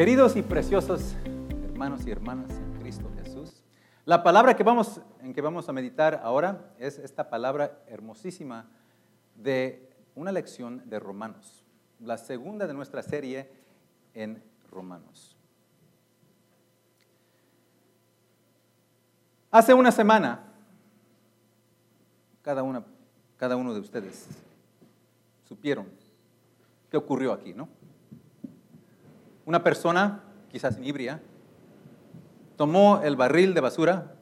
Queridos y preciosos hermanos y hermanas en Cristo Jesús, la palabra que vamos, en que vamos a meditar ahora es esta palabra hermosísima de una lección de Romanos, la segunda de nuestra serie en Romanos. Hace una semana, cada, una, cada uno de ustedes supieron qué ocurrió aquí, ¿no? Una persona, quizás ibria, tomó el barril de basura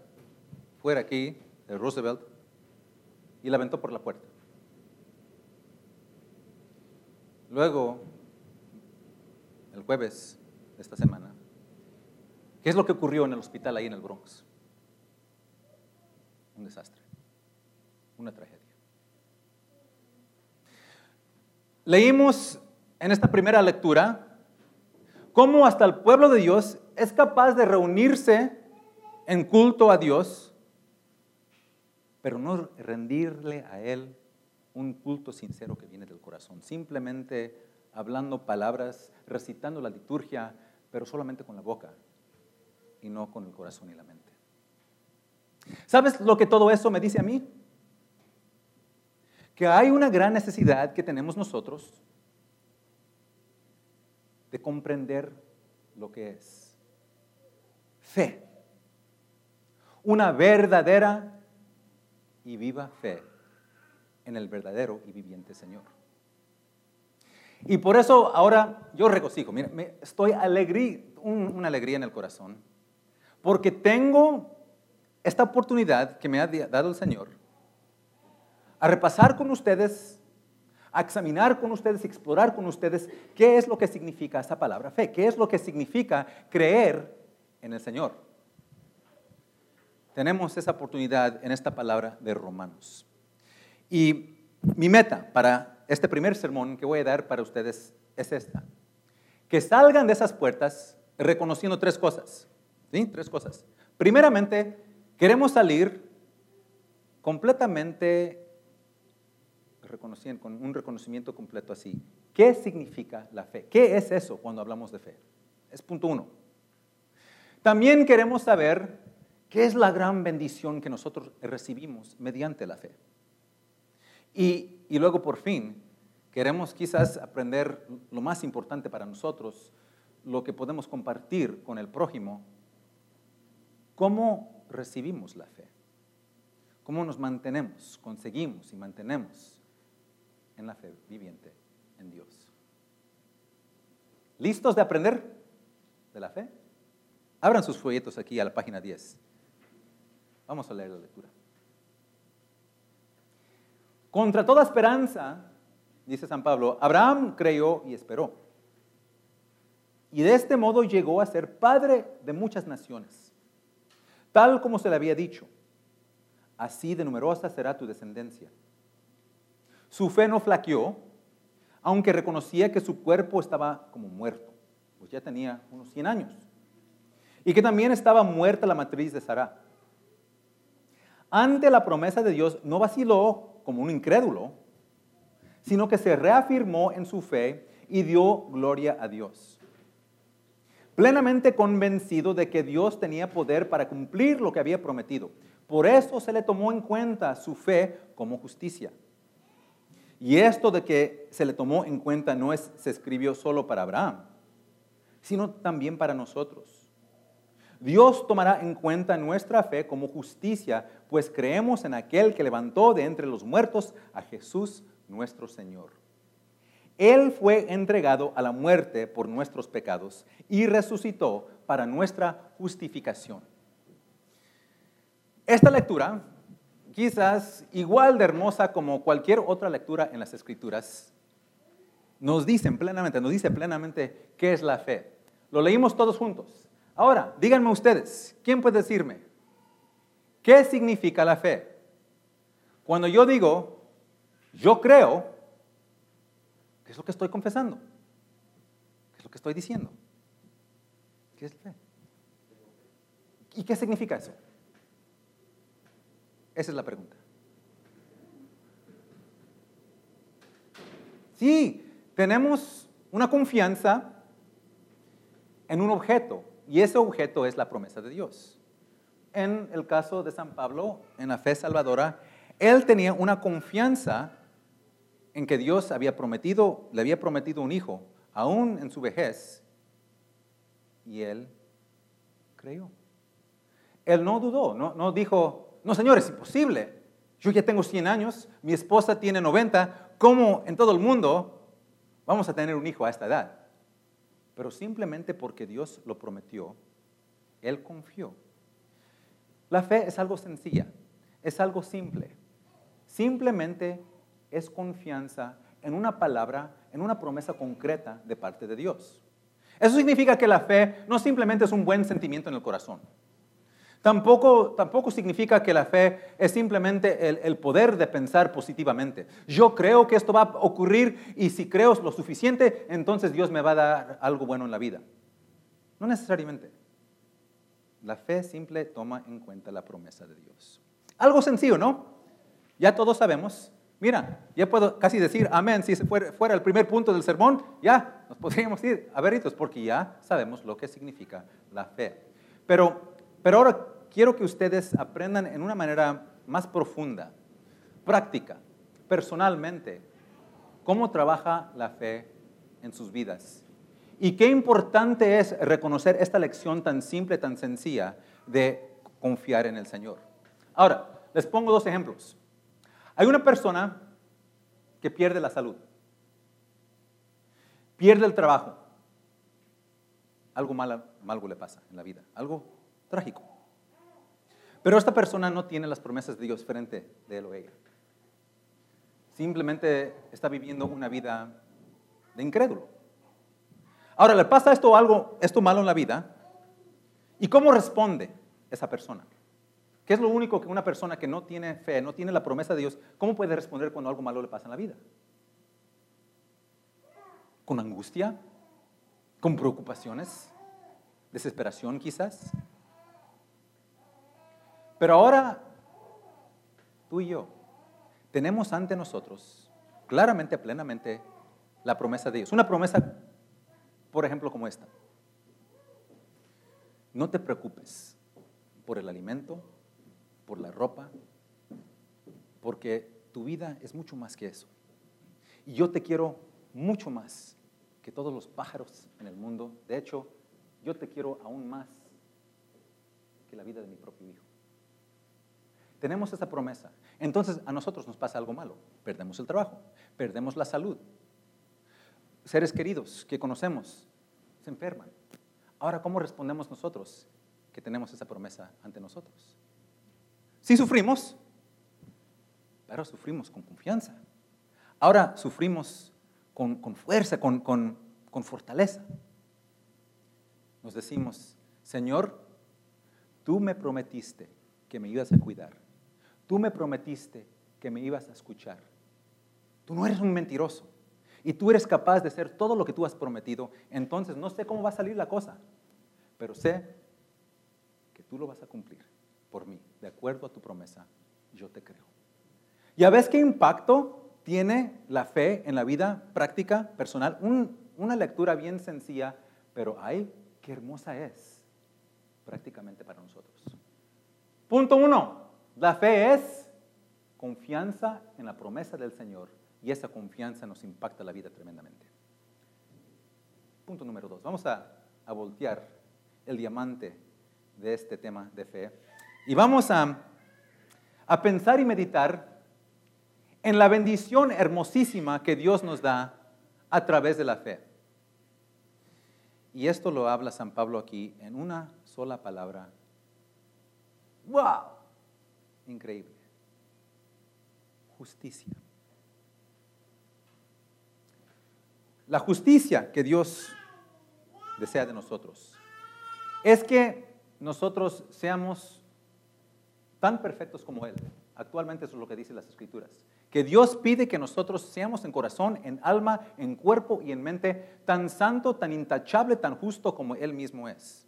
fuera aquí de Roosevelt y la aventó por la puerta. Luego, el jueves de esta semana, ¿qué es lo que ocurrió en el hospital ahí en el Bronx? Un desastre, una tragedia. Leímos en esta primera lectura cómo hasta el pueblo de Dios es capaz de reunirse en culto a Dios, pero no rendirle a Él un culto sincero que viene del corazón, simplemente hablando palabras, recitando la liturgia, pero solamente con la boca y no con el corazón y la mente. ¿Sabes lo que todo eso me dice a mí? Que hay una gran necesidad que tenemos nosotros de comprender lo que es fe. Una verdadera y viva fe en el verdadero y viviente Señor. Y por eso ahora yo regocijo, mira, estoy alegrí, una alegría en el corazón, porque tengo esta oportunidad que me ha dado el Señor a repasar con ustedes a examinar con ustedes, explorar con ustedes qué es lo que significa esa palabra fe, qué es lo que significa creer en el Señor. Tenemos esa oportunidad en esta palabra de Romanos. Y mi meta para este primer sermón que voy a dar para ustedes es esta. Que salgan de esas puertas reconociendo tres cosas. ¿Sí? Tres cosas. Primeramente, queremos salir completamente con un reconocimiento completo así. ¿Qué significa la fe? ¿Qué es eso cuando hablamos de fe? Es punto uno. También queremos saber qué es la gran bendición que nosotros recibimos mediante la fe. Y, y luego por fin queremos quizás aprender lo más importante para nosotros, lo que podemos compartir con el prójimo, cómo recibimos la fe, cómo nos mantenemos, conseguimos y mantenemos en la fe viviente en Dios. ¿Listos de aprender de la fe? Abran sus folletos aquí a la página 10. Vamos a leer la lectura. Contra toda esperanza, dice San Pablo, Abraham creyó y esperó. Y de este modo llegó a ser padre de muchas naciones, tal como se le había dicho. Así de numerosa será tu descendencia. Su fe no flaqueó, aunque reconocía que su cuerpo estaba como muerto, pues ya tenía unos 100 años, y que también estaba muerta la matriz de Sara. Ante la promesa de Dios no vaciló como un incrédulo, sino que se reafirmó en su fe y dio gloria a Dios. Plenamente convencido de que Dios tenía poder para cumplir lo que había prometido. Por eso se le tomó en cuenta su fe como justicia. Y esto de que se le tomó en cuenta no es, se escribió solo para Abraham, sino también para nosotros. Dios tomará en cuenta nuestra fe como justicia, pues creemos en aquel que levantó de entre los muertos a Jesús nuestro Señor. Él fue entregado a la muerte por nuestros pecados y resucitó para nuestra justificación. Esta lectura quizás igual de hermosa como cualquier otra lectura en las escrituras, nos dicen plenamente, nos dice plenamente qué es la fe. Lo leímos todos juntos. Ahora, díganme ustedes, ¿quién puede decirme qué significa la fe? Cuando yo digo, yo creo, ¿qué es lo que estoy confesando? ¿Qué es lo que estoy diciendo? ¿Qué es la fe? ¿Y qué significa eso? Esa es la pregunta. Sí, tenemos una confianza en un objeto, y ese objeto es la promesa de Dios. En el caso de San Pablo, en la fe salvadora, él tenía una confianza en que Dios había prometido, le había prometido un hijo, aún en su vejez, y él creyó. Él no dudó, no, no dijo, no señor, es imposible. Yo ya tengo 100 años, mi esposa tiene 90, ¿cómo en todo el mundo vamos a tener un hijo a esta edad? Pero simplemente porque Dios lo prometió, él confió. La fe es algo sencilla, es algo simple. Simplemente es confianza en una palabra, en una promesa concreta de parte de Dios. Eso significa que la fe no simplemente es un buen sentimiento en el corazón. Tampoco, tampoco significa que la fe es simplemente el, poder de pensar positivamente. Yo creo que esto va a ocurrir y si creo lo suficiente, entonces Dios me va a dar algo bueno en la vida. No necesariamente. La fe simple toma en cuenta la promesa de Dios. Algo sencillo, ¿no? Ya todos sabemos. Mira, ya puedo casi decir amén si fuera, fuera el primer punto del sermón, ya nos podríamos ir a veritos porque ya sabemos lo que significa la fe. Pero pero ahora quiero que ustedes aprendan en una manera más profunda, práctica, personalmente, cómo trabaja la fe en sus vidas. Y qué importante es reconocer esta lección tan simple, tan sencilla de confiar en el Señor. Ahora, les pongo dos ejemplos. Hay una persona que pierde la salud, pierde el trabajo, algo malo, le pasa en la vida, algo Trágico. Pero esta persona no tiene las promesas de Dios frente de él o. Simplemente está viviendo una vida de incrédulo. Ahora, le pasa esto algo, esto malo en la vida. ¿Y cómo responde esa persona? ¿Qué es lo único que una persona que no tiene fe, no tiene la promesa de Dios, cómo puede responder cuando algo malo le pasa en la vida? ¿Con angustia? ¿Con preocupaciones? ¿Desesperación quizás? Pero ahora, tú y yo, tenemos ante nosotros, claramente, plenamente, la promesa de Dios. Una promesa, por ejemplo, como esta. No te preocupes por el alimento, por la ropa, porque tu vida es mucho más que eso. Y yo te quiero mucho más que todos los pájaros en el mundo. De hecho, yo te quiero aún más que la vida de mi propio hijo. Tenemos esa promesa. Entonces a nosotros nos pasa algo malo. Perdemos el trabajo, perdemos la salud. Seres queridos que conocemos se enferman. Ahora, ¿cómo respondemos nosotros que tenemos esa promesa ante nosotros? Sí sufrimos, pero sufrimos con confianza. Ahora sufrimos con, fuerza, con, con fortaleza. Nos decimos, Señor, tú me prometiste que me ibas a cuidar Tú me prometiste que me ibas a escuchar. Tú no eres un mentiroso. Y tú eres capaz de hacer todo lo que tú has prometido. Entonces no sé cómo va a salir la cosa. Pero sé que tú lo vas a cumplir por mí. De acuerdo a tu promesa, yo te creo. ¿Ya ves qué impacto tiene la fe en la vida práctica, personal? una lectura bien sencilla, pero ay, qué hermosa es prácticamente para nosotros. Punto uno. La fe es confianza en la promesa del Señor y esa confianza nos impacta la vida tremendamente. Punto número dos. Vamos a, voltear el diamante de este tema de fe y vamos a, a pensar y meditar en la bendición hermosísima que Dios nos da a través de la fe. Y esto lo habla San Pablo aquí en una sola palabra. ¡Wow! Increíble. Justicia. La justicia que Dios desea de nosotros es que nosotros seamos tan perfectos como Él. Actualmente eso es lo que dicen las escrituras. Que Dios pide que nosotros seamos en corazón, en alma, en cuerpo y en mente tan santo, tan intachable, tan justo como Él mismo es.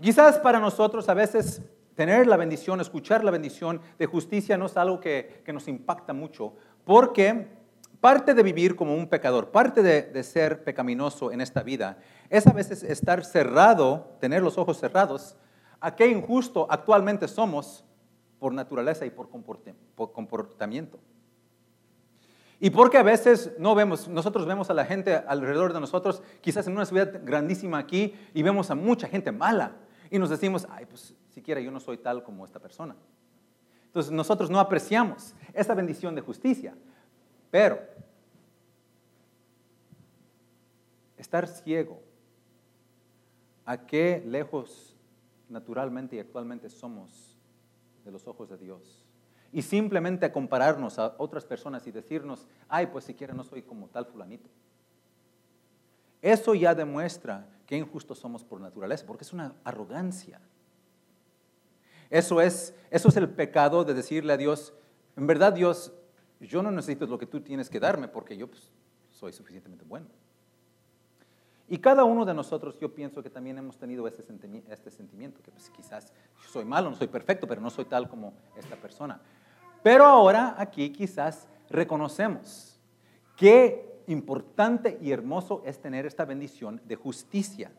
Quizás para nosotros a veces Tener la bendición, escuchar la bendición de justicia no es algo que, nos impacta mucho, porque parte de vivir como un pecador, parte de, de, ser pecaminoso en esta vida, es a veces estar cerrado, tener los ojos cerrados a qué injusto actualmente somos por naturaleza y por comportamiento. Y porque a veces no vemos, nosotros vemos a la gente alrededor de nosotros, quizás en una ciudad grandísima aquí, y vemos a mucha gente mala, y nos decimos, ay, pues siquiera yo no soy tal como esta persona. Entonces nosotros no apreciamos esa bendición de justicia, pero estar ciego a qué lejos naturalmente y actualmente somos de los ojos de Dios y simplemente compararnos a otras personas y decirnos, ay, pues siquiera no soy como tal fulanito. Eso ya demuestra que injustos somos por naturaleza, porque es una arrogancia. Eso es, eso es el pecado de decirle a Dios, en verdad Dios, yo no necesito lo que tú tienes que darme porque yo pues, soy suficientemente bueno. Y cada uno de nosotros, yo pienso que también hemos tenido este sentimiento, que pues, quizás soy malo, no soy perfecto, pero no soy tal como esta persona. Pero ahora aquí quizás reconocemos qué importante y hermoso es tener esta bendición de justicia.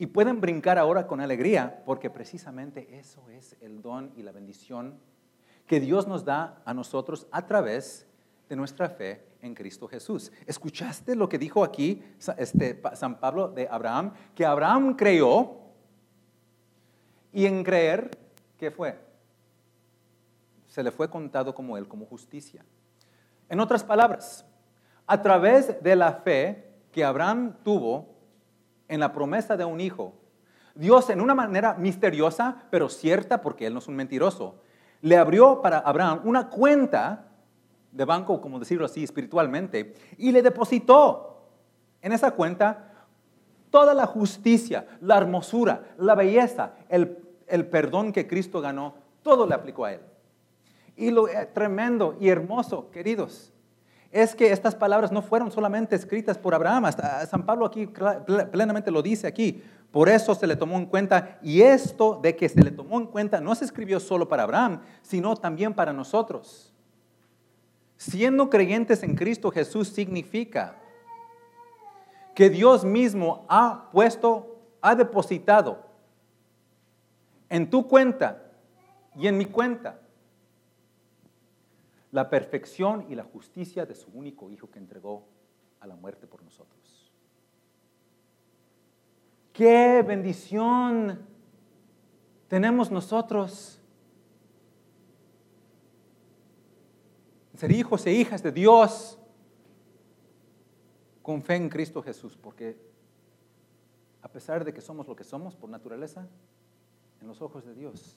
Y pueden brincar ahora con alegría porque precisamente eso es el don y la bendición que Dios nos da a nosotros a través de nuestra fe en Cristo Jesús. ¿Escuchaste lo que dijo aquí este, San Pablo de Abraham? Que Abraham creyó y en creer, ¿qué fue? Se le fue contado como él, como justicia. En otras palabras, a través de la fe que Abraham tuvo en la promesa de un hijo, Dios en una manera misteriosa, pero cierta, porque él no es un mentiroso, le abrió para Abraham una cuenta de banco, como decirlo así, espiritualmente, y le depositó en esa cuenta toda la justicia, la hermosura, la belleza, el, el perdón que Cristo ganó, todo le aplicó a él. Y lo eh, tremendo y hermoso, queridos, es que estas palabras no fueron solamente escritas por Abraham, hasta San Pablo aquí plenamente lo dice aquí, por eso se le tomó en cuenta, y esto de que se le tomó en cuenta no se escribió solo para Abraham, sino también para nosotros. Siendo creyentes en Cristo Jesús significa que Dios mismo ha puesto, ha depositado en tu cuenta y en mi cuenta la perfección y la justicia de su único Hijo que entregó a la muerte por nosotros. ¡Qué bendición tenemos nosotros! ser hijos e hijas de Dios con fe en Cristo Jesús, porque a pesar de que somos lo que somos por naturaleza, en los ojos de Dios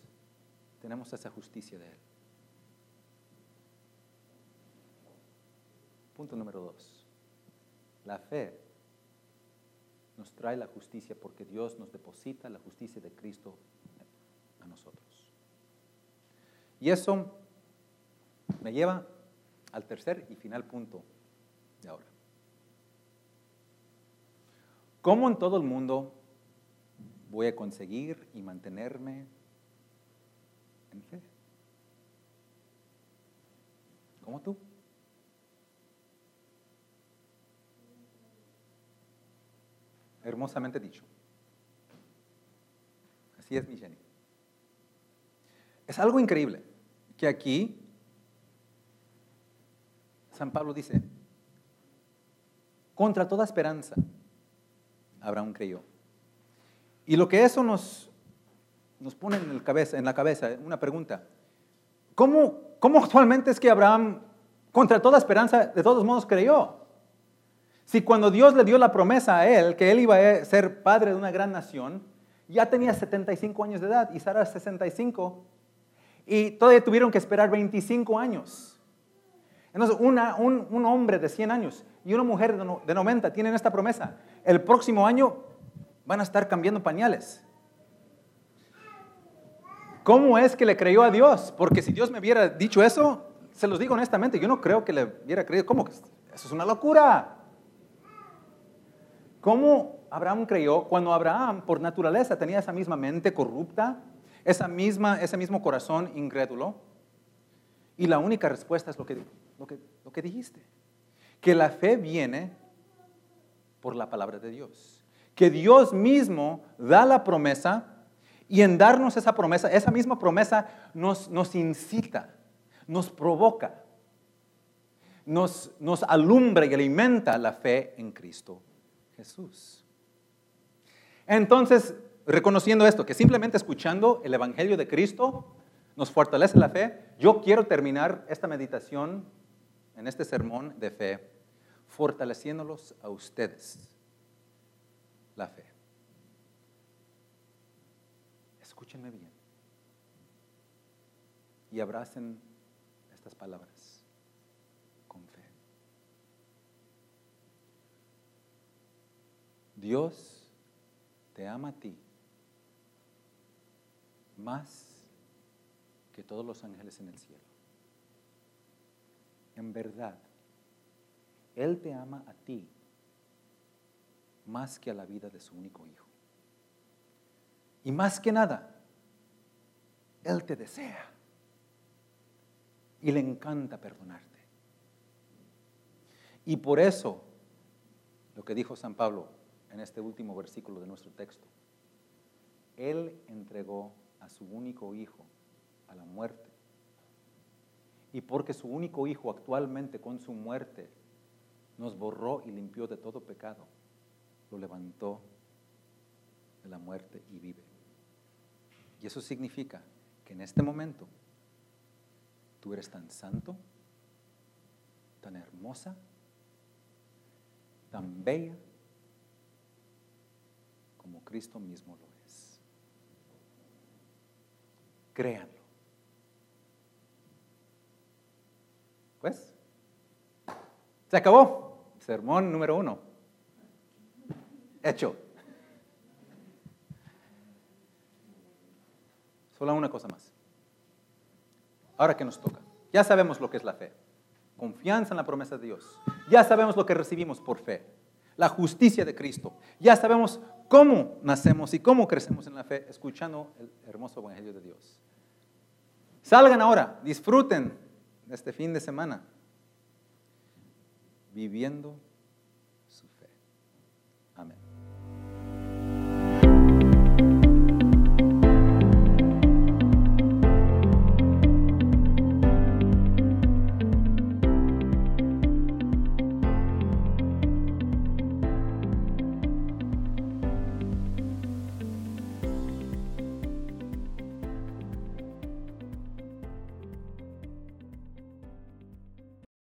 tenemos esa justicia de Él. Punto número dos. La fe nos trae la justicia porque Dios nos deposita la justicia de Cristo a nosotros. Y eso me lleva al tercer y final punto de ahora. ¿Cómo en todo el mundo voy a conseguir y mantenerme en fe? ¿Cómo tú? Hermosamente dicho. Así es mi Jenny. Es algo increíble que aquí San Pablo dice, contra toda esperanza, Abraham creyó. Y lo que eso nos, nos pone en, el cabeza, en la cabeza, una pregunta. ¿Cómo, ¿Cómo actualmente es que Abraham, contra toda esperanza, de todos modos creyó? Si cuando Dios le dio la promesa a él, que él iba a ser padre de una gran nación, ya tenía 75 años de edad y Sara 65, y todavía tuvieron que esperar 25 años entonces, un, hombre de 100 años y una mujer de 90 tienen esta promesa. El próximo año van a estar cambiando pañales. ¿Cómo es que le creyó a Dios? Porque si Dios me hubiera dicho eso, se los digo honestamente, yo no creo que le hubiera creído. ¿Cómo? Eso es una locura. ¿Cómo Abraham creyó cuando Abraham, por naturaleza, tenía esa misma mente corrupta, esa misma, ese mismo corazón incrédulo? Y la única respuesta es lo que lo que, dijiste. que la fe viene por la palabra de Dios. Que Dios mismo da la promesa y en darnos esa promesa, esa misma promesa nos, nos incita, nos provoca, nos, nos alumbra y alimenta la fe en Cristo Jesús. Entonces, reconociendo esto, que simplemente escuchando el Evangelio de Cristo nos fortalece la fe, yo quiero terminar esta meditación en este sermón de fe fortaleciéndolos a ustedes la fe. Escúchenme bien y abracen estas palabras con fe. Dios te ama a ti más que todos los ángeles en el cielo. En verdad, Él te ama a ti más que a la vida de su único hijo. Y más que nada, Él te desea y le encanta perdonarte. Y por eso, lo que dijo San Pablo en este último versículo de nuestro texto, Él entregó a su único hijo a la muerte. Y porque su único hijo actualmente con su muerte nos borró y limpió de todo pecado, lo levantó de la muerte y vive. Y eso significa que en este momento tú eres tan santo, tan hermosa, tan bella, como Cristo mismo lo es. Créanlo. Pues, se acabó. Sermón número uno. Hecho. Solo una cosa más. Ahora que nos toca. Ya sabemos lo que es la fe. Confianza en la promesa de Dios. Ya sabemos lo que recibimos por fe. La justicia de Cristo. Ya sabemos cómo nacemos y cómo crecemos en la fe escuchando el hermoso Evangelio de Dios. Salgan ahora, disfruten este fin de semana viviendo